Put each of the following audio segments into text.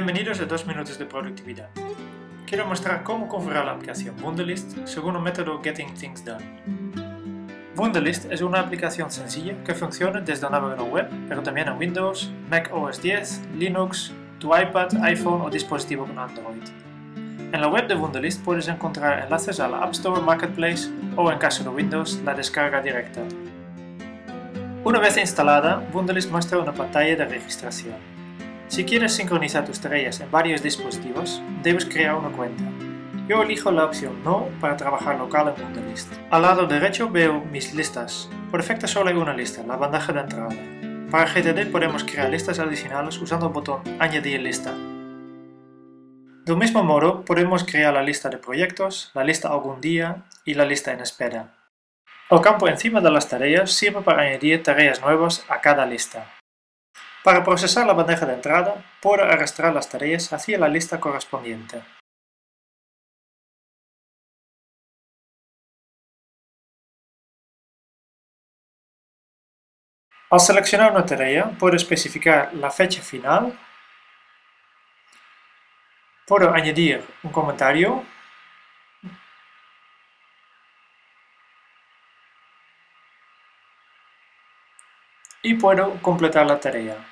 Vídeos de 2 minutos de productividad. Quiero mostrar cómo configurar la aplicación Wunderlist según el método Getting Things Done. Wunderlist es una aplicación sencilla que funciona desde el navegador web, pero también en Windows, Mac OS X, Linux, tu iPad, iPhone o dispositivo con Android. En la web de Wunderlist puedes encontrar enlaces a la App Store Marketplace o en caso de Windows la descarga directa. Una vez instalada, Wunderlist muestra una pantalla de registración. Si quieres sincronizar tus tareas en varios dispositivos, debes crear una cuenta. Yo elijo la opción No para trabajar local en Wunderlist. Al lado derecho veo mis listas. Por defecto solo hay una lista, la bandeja de entrada. Para GTD podemos crear listas adicionales usando el botón Añadir lista. Del mismo modo, podemos crear la lista de proyectos, la lista algún día y la lista en espera. El campo encima de las tareas sirve para añadir tareas nuevas a cada lista. Para procesar la bandeja de entrada, puedo arrastrar las tareas hacia la lista correspondiente. Al seleccionar una tarea, puedo especificar la fecha final, puedo añadir un comentario y puedo completar la tarea.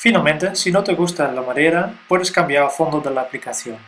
Finalmente, si no te gusta la madera, puedes cambiar el fondo de la aplicación.